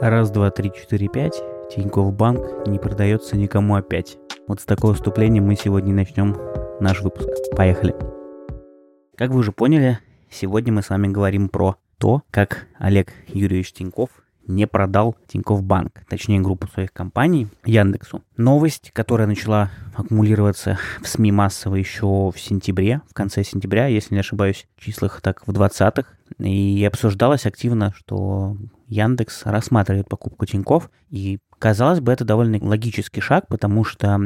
Раз, два, три, четыре, пять. Тинькофф Банк не продается никому опять. Вот с такого вступления мы сегодня начнем наш выпуск. Поехали. Как вы уже поняли, сегодня мы с вами говорим про то, как Олег Юрьевич Тиньков не продал Тинькофф Банк, точнее группу своих компаний Яндексу. Новость, которая начала аккумулироваться в СМИ массово еще в сентябре, в конце сентября, если не ошибаюсь, в числах так в 20-х, и обсуждалось активно, что Яндекс рассматривает покупку Тинькофф, и казалось бы, это довольно логический шаг, потому что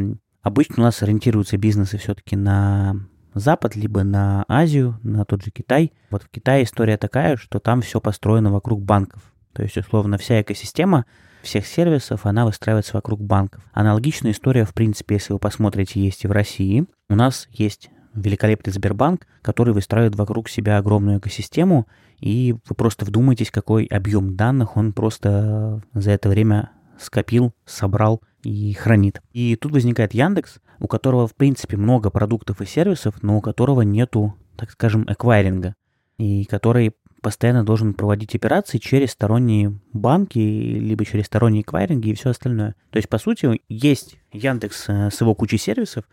обычно у нас ориентируются бизнесы все-таки на Запад, либо на Азию, на тот же Китай. Вот в Китае история такая, что там все построено вокруг банков. То есть, условно, вся экосистема всех сервисов, она выстраивается вокруг банков. Аналогичная история, в принципе, если вы посмотрите, есть и в России. У нас есть великолепный Сбербанк, который выстраивает вокруг себя огромную экосистему, и вы просто вдумайтесь, какой объем данных он просто за это время скопил, собрал и хранит. И тут возникает Яндекс, у которого, в принципе, много продуктов и сервисов, но у которого нету, так скажем, эквайринга, и который постоянно должен проводить операции через сторонние банки, либо через сторонние эквайринги и все остальное. То есть, по сути, есть Яндекс э, с его кучей сервисов,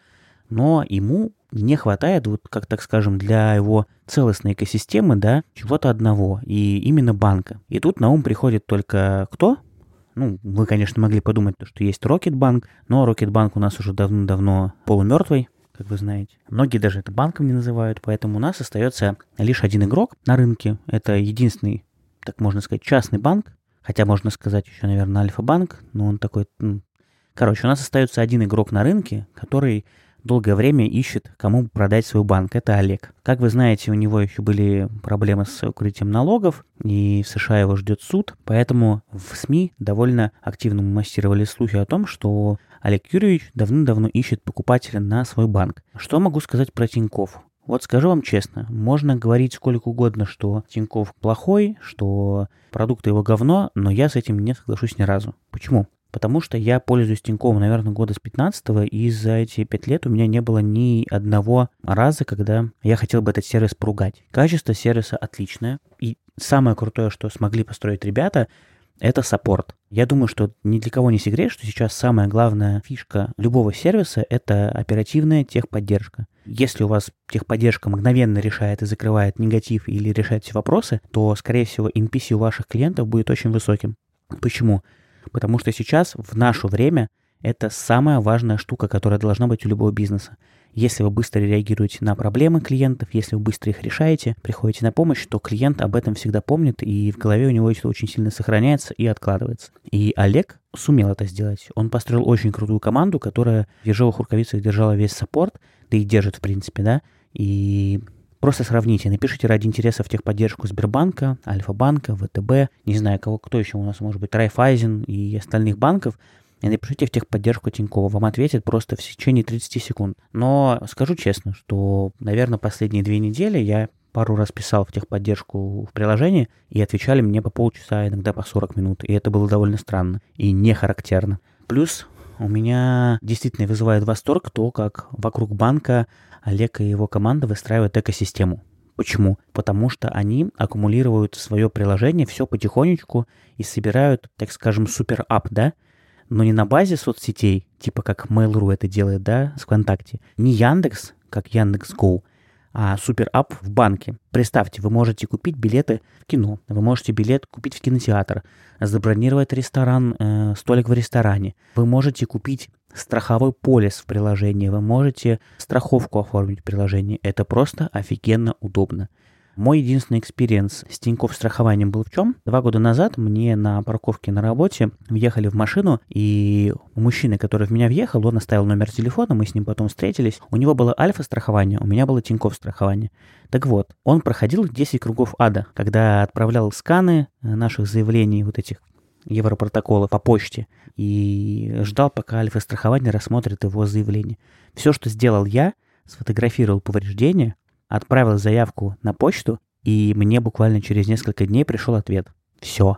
но ему не хватает, вот как так скажем, для его целостной экосистемы, да, чего-то одного, и именно банка. И тут на ум приходит только кто? Ну, вы, конечно, могли подумать, что есть Рокетбанк, но Рокетбанк у нас уже давно-давно полумертвый, как вы знаете. Многие даже это банком не называют, поэтому у нас остается лишь один игрок на рынке. Это единственный, так можно сказать, частный банк, хотя можно сказать еще, наверное, Альфа-банк, но он такой... Короче, у нас остается один игрок на рынке, который долгое время ищет, кому продать свой банк. Это Олег. Как вы знаете, у него еще были проблемы с укрытием налогов, и в США его ждет суд, поэтому в СМИ довольно активно массировали слухи о том, что Олег Юрьевич давным-давно ищет покупателя на свой банк. Что могу сказать про Тиньков? Вот скажу вам честно, можно говорить сколько угодно, что Тиньков плохой, что продукты его говно, но я с этим не соглашусь ни разу. Почему? Потому что я пользуюсь Тиньковым, наверное, года с 15 и за эти 5 лет у меня не было ни одного раза, когда я хотел бы этот сервис поругать. Качество сервиса отличное. И самое крутое, что смогли построить ребята, это support. Я думаю, что ни для кого не секрет, что сейчас самая главная фишка любого сервиса — это оперативная техподдержка. Если у вас техподдержка мгновенно решает и закрывает негатив или решает все вопросы, то, скорее всего, NPS у ваших клиентов будет очень высоким. Почему? Потому что сейчас, в наше время, это самая важная штука, которая должна быть у любого бизнеса. Если вы быстро реагируете на проблемы клиентов, если вы быстро их решаете, приходите на помощь, то клиент об этом всегда помнит, и в голове у него это очень сильно сохраняется и откладывается. И Олег сумел это сделать. Он построил очень крутую команду, которая в ежовых рукавицах держала весь support, да и держит, в принципе, да, и Просто сравните, напишите ради интереса в техподдержку Сбербанка, Альфа-банка, ВТБ, не знаю, кого, кто еще у нас может быть, Райфайзен и остальных банков, и напишите в техподдержку Тинькова. Вам ответят просто в течение 30 секунд. Но скажу честно, что, наверное, последние две недели я пару раз писал в техподдержку в приложении, и отвечали мне по полчаса, иногда по 40 минут. И это было довольно странно и не характерно. Плюс у меня действительно вызывает восторг то, как вокруг банка Олег и его команда выстраивают экосистему. Почему? Потому что они аккумулируют свое приложение все потихонечку и собирают, так скажем, супер ап, да? Но не на базе соцсетей, типа как Mail.ru это делает, да, с ВКонтакте. Не Яндекс, как Яндекс.Гоу, а супер ап в банке. Представьте, вы можете купить билеты в кино, вы можете билет купить в кинотеатр, забронировать ресторан, э, столик в ресторане, вы можете купить страховой полис в приложении, вы можете страховку оформить в приложении. Это просто офигенно удобно. Мой единственный experience с Тинькофф страхованием был в чем? Два года назад мне на парковке на работе въехали в машину, и у мужчины, который в меня въехал, он оставил номер телефона, мы с ним потом встретились. У него было альфа-страхование, у меня было Тинькофф страхование. Так вот, он проходил 10 кругов ада, когда отправлял сканы наших заявлений, вот этих Европротокола по почте и ждал, пока альфа-страхование рассмотрит его заявление. Все, что сделал я, сфотографировал повреждения, отправил заявку на почту, и мне буквально через несколько дней пришел ответ. Все.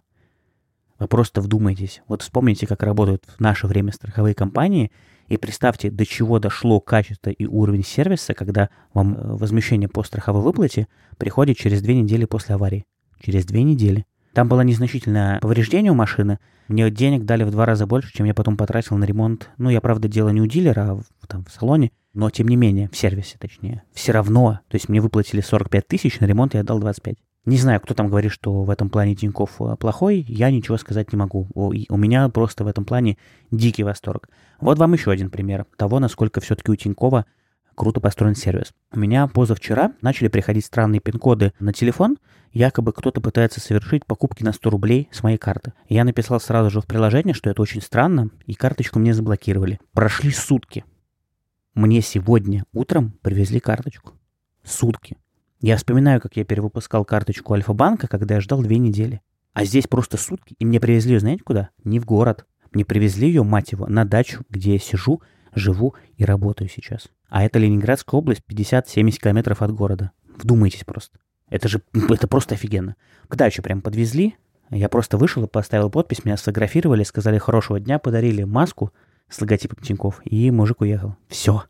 Вы просто вдумайтесь. Вот вспомните, как работают в наше время страховые компании, и представьте, до чего дошло качество и уровень сервиса, когда вам э, возмещение по страховой выплате приходит через две недели после аварии. Через две недели. Там было незначительное повреждение у машины. Мне денег дали в два раза больше, чем я потом потратил на ремонт. Ну, я, правда, делал не у дилера, а в, там, в салоне. Но, тем не менее, в сервисе, точнее. Все равно. То есть мне выплатили 45 тысяч, на ремонт я отдал 25. Не знаю, кто там говорит, что в этом плане Тиньков э, плохой, я ничего сказать не могу. У меня просто в этом плане дикий восторг. Вот вам еще один пример того, насколько все-таки у Тинькова круто построен сервис. У меня позавчера начали приходить странные пин-коды на телефон, якобы кто-то пытается совершить покупки на 100 рублей с моей карты. Я написал сразу же в приложение, что это очень странно, и карточку мне заблокировали. Прошли сутки. Мне сегодня утром привезли карточку. Сутки. Я вспоминаю, как я перевыпускал карточку Альфа-банка, когда я ждал две недели. А здесь просто сутки, и мне привезли ее, знаете куда? Не в город. Мне привезли ее, мать его, на дачу, где я сижу, живу и работаю сейчас. А это Ленинградская область, 50-70 километров от города. Вдумайтесь просто. Это же, это просто офигенно. Когда еще прям подвезли, я просто вышел и поставил подпись, меня сфотографировали, сказали хорошего дня, подарили маску с логотипом Тиньков, и мужик уехал. Все.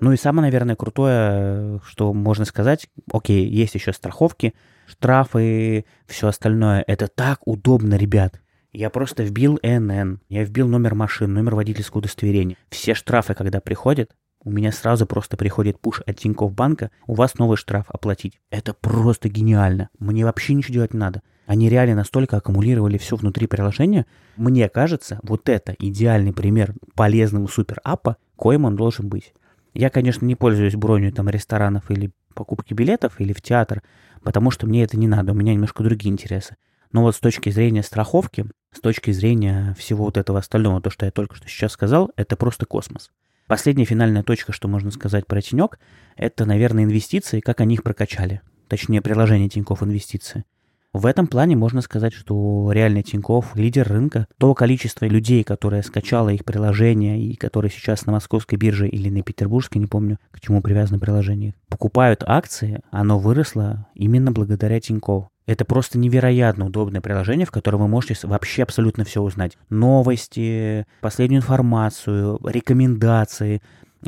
Ну и самое, наверное, крутое, что можно сказать, окей, есть еще страховки, штрафы, все остальное. Это так удобно, ребят. Я просто вбил НН, я вбил номер машины, номер водительского удостоверения. Все штрафы, когда приходят, у меня сразу просто приходит пуш от Тинькофф банка, у вас новый штраф оплатить. Это просто гениально. Мне вообще ничего делать не надо. Они реально настолько аккумулировали все внутри приложения. Мне кажется, вот это идеальный пример полезного супер-аппа, коим он должен быть. Я, конечно, не пользуюсь бронью там ресторанов или покупки билетов или в театр, потому что мне это не надо, у меня немножко другие интересы. Но вот с точки зрения страховки, с точки зрения всего вот этого остального, то, что я только что сейчас сказал, это просто космос. Последняя финальная точка, что можно сказать про Тинек, это, наверное, инвестиции, как они их прокачали. Точнее, приложение Тинькофф инвестиции. В этом плане можно сказать, что реальный Тинькофф лидер рынка. То количество людей, которое скачало их приложение и которые сейчас на московской бирже или на петербургской, не помню, к чему привязано приложение, покупают акции, оно выросло именно благодаря Тинькову. Это просто невероятно удобное приложение, в котором вы можете вообще абсолютно все узнать. Новости, последнюю информацию, рекомендации,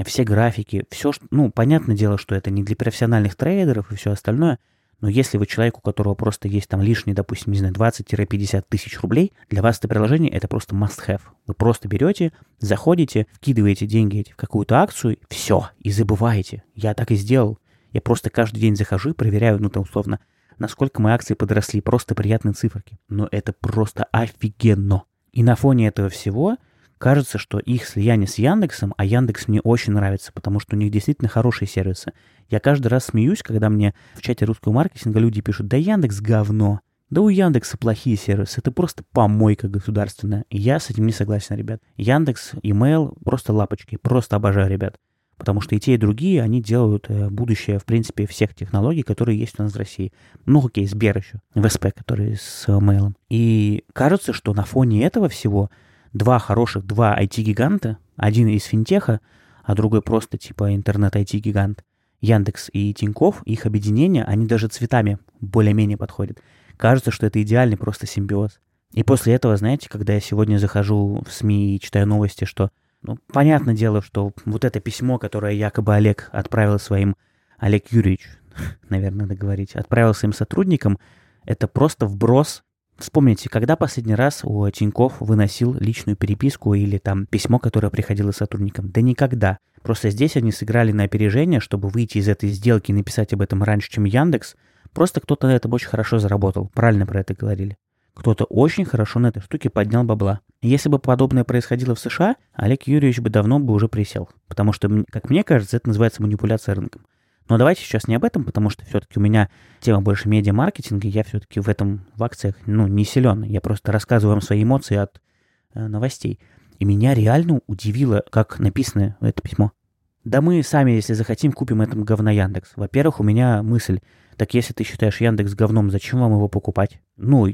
все графики, все, ну, понятное дело, что это не для профессиональных трейдеров и все остальное, но если вы человек, у которого просто есть там лишние, допустим, не знаю, 20-50 тысяч рублей, для вас это приложение это просто must-have. Вы просто берете, заходите, вкидываете деньги в какую-то акцию, все, и забываете. Я так и сделал. Я просто каждый день захожу и проверяю, ну, там, условно, насколько мои акции подросли. Просто приятные циферки. Но это просто офигенно. И на фоне этого всего кажется, что их слияние с Яндексом, а Яндекс мне очень нравится, потому что у них действительно хорошие сервисы. Я каждый раз смеюсь, когда мне в чате русского маркетинга люди пишут, да Яндекс говно, да у Яндекса плохие сервисы, это просто помойка государственная. И я с этим не согласен, ребят. Яндекс, email, просто лапочки, просто обожаю, ребят. Потому что и те, и другие, они делают э, будущее, в принципе, всех технологий, которые есть у нас в России. Ну, окей, Сбер еще, ВСП, который с mail. И кажется, что на фоне этого всего два хороших, два IT-гиганта, один из финтеха, а другой просто типа интернет-IT-гигант, Яндекс и Тиньков, их объединение, они даже цветами более-менее подходят. Кажется, что это идеальный просто симбиоз. И после этого, знаете, когда я сегодня захожу в СМИ и читаю новости, что ну, понятное дело, что вот это письмо, которое якобы Олег отправил своим, Олег Юрьевич, наверное, надо говорить, отправил своим сотрудникам, это просто вброс. Вспомните, когда последний раз у Тиньков выносил личную переписку или там письмо, которое приходило сотрудникам? Да никогда. Просто здесь они сыграли на опережение, чтобы выйти из этой сделки и написать об этом раньше, чем Яндекс. Просто кто-то на этом очень хорошо заработал. Правильно про это говорили. Кто-то очень хорошо на этой штуке поднял бабла. Если бы подобное происходило в США, Олег Юрьевич бы давно бы уже присел. Потому что, как мне кажется, это называется манипуляция рынком. Но давайте сейчас не об этом, потому что все-таки у меня тема больше медиа-маркетинга, я все-таки в этом, в акциях, ну, не силен. Я просто рассказываю вам свои эмоции от э, новостей. И меня реально удивило, как написано это письмо. Да мы сами, если захотим, купим этом говно Яндекс. Во-первых, у меня мысль, так если ты считаешь Яндекс говном, зачем вам его покупать? Ну,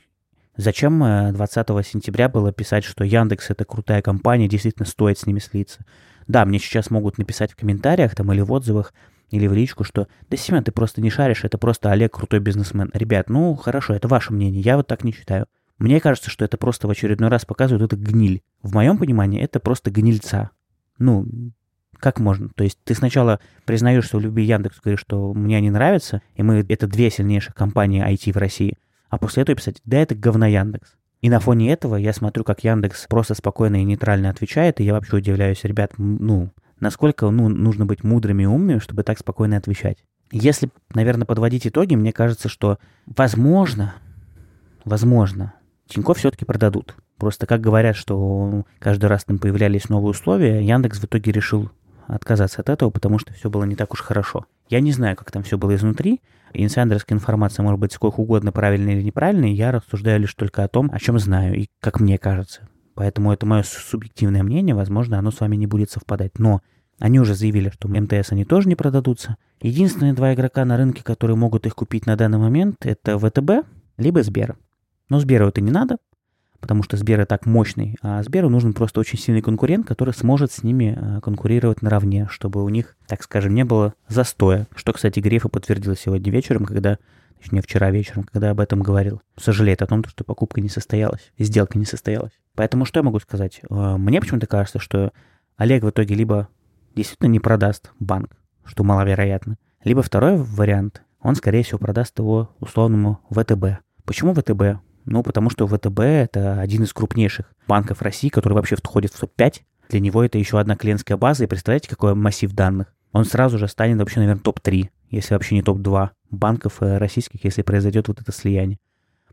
Зачем 20 э, сентября было писать, что Яндекс это крутая компания, действительно стоит с ними слиться? Да, мне сейчас могут написать в комментариях там или в отзывах, или в личку, что «Да, Семен, ты просто не шаришь, это просто Олег крутой бизнесмен». Ребят, ну хорошо, это ваше мнение, я вот так не считаю. Мне кажется, что это просто в очередной раз показывает это гниль. В моем понимании это просто гнильца. Ну, Как можно? То есть ты сначала признаешь, что люби Яндекс, говоришь, что мне они нравятся, и мы это две сильнейших компании IT в России, а после этого писать, да это говно Яндекс. И на фоне этого я смотрю, как Яндекс просто спокойно и нейтрально отвечает, и я вообще удивляюсь, ребят, ну, насколько ну, нужно быть мудрыми и умными, чтобы так спокойно отвечать. Если, наверное, подводить итоги, мне кажется, что возможно, возможно, Тинькофф все-таки продадут. Просто как говорят, что каждый раз там появлялись новые условия, Яндекс в итоге решил отказаться от этого, потому что все было не так уж хорошо. Я не знаю, как там все было изнутри. Инсайдерская информация может быть сколько угодно правильной или неправильной. Я рассуждаю лишь только о том, о чем знаю и как мне кажется. Поэтому это мое субъективное мнение. Возможно, оно с вами не будет совпадать. Но они уже заявили, что МТС они тоже не продадутся. Единственные два игрока на рынке, которые могут их купить на данный момент, это ВТБ либо Сбер. Но Сберу это не надо, потому что Сбер и так мощный, а Сберу нужен просто очень сильный конкурент, который сможет с ними э, конкурировать наравне, чтобы у них, так скажем, не было застоя. Что, кстати, Грефа подтвердил сегодня вечером, когда точнее вчера вечером, когда об этом говорил, сожалеет о том, что покупка не состоялась, сделка не состоялась. Поэтому что я могу сказать? Э, мне почему-то кажется, что Олег в итоге либо действительно не продаст банк, что маловероятно, либо второй вариант, он, скорее всего, продаст его условному ВТБ. Почему ВТБ? Ну, потому что ВТБ — это один из крупнейших банков России, который вообще входит в топ-5. Для него это еще одна клиентская база, и представляете, какой массив данных. Он сразу же станет вообще, наверное, топ-3, если вообще не топ-2 банков э, российских, если произойдет вот это слияние.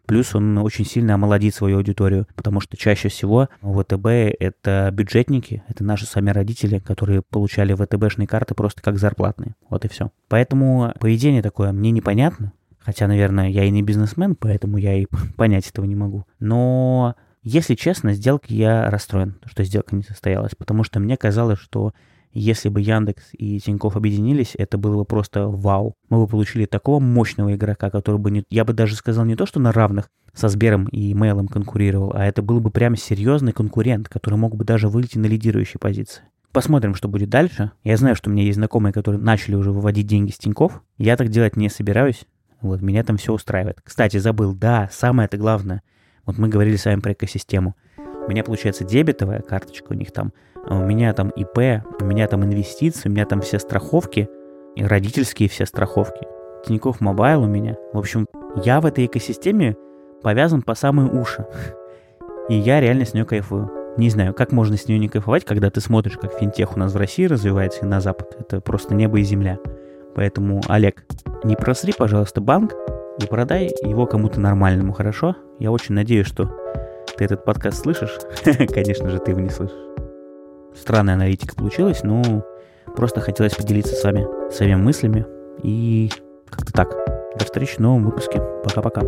Плюс он очень сильно омолодит свою аудиторию, потому что чаще всего ВТБ — это бюджетники, это наши сами родители, которые получали ВТБшные карты просто как зарплатные. Вот и все. Поэтому поведение такое мне непонятно. Хотя, наверное, я и не бизнесмен, поэтому я и понять этого не могу. Но, если честно, сделки я расстроен, что сделка не состоялась, потому что мне казалось, что если бы Яндекс и Тинькофф объединились, это было бы просто вау. Мы бы получили такого мощного игрока, который бы, не, я бы даже сказал, не то, что на равных со Сбером и Мейлом конкурировал, а это был бы прям серьезный конкурент, который мог бы даже выйти на лидирующие позиции. Посмотрим, что будет дальше. Я знаю, что у меня есть знакомые, которые начали уже выводить деньги с Тинькофф. Я так делать не собираюсь. Вот, меня там все устраивает. Кстати, забыл, да, самое это главное. Вот мы говорили с вами про экосистему. У меня получается дебетовая карточка у них там, а у меня там ИП, у меня там инвестиции, у меня там все страховки, и родительские все страховки. Тинькофф Мобайл у меня. В общем, я в этой экосистеме повязан по самые уши. И я реально с нее кайфую. Не знаю, как можно с нее не кайфовать, когда ты смотришь, как финтех у нас в России развивается и на Запад. Это просто небо и земля. Поэтому, Олег, не просри, пожалуйста, банк и продай его кому-то нормальному, хорошо? Я очень надеюсь, что ты этот подкаст слышишь. Конечно же, ты его не слышишь. Странная аналитика получилась, но просто хотелось поделиться с вами своими мыслями. И как-то так. До встречи в новом выпуске. Пока-пока.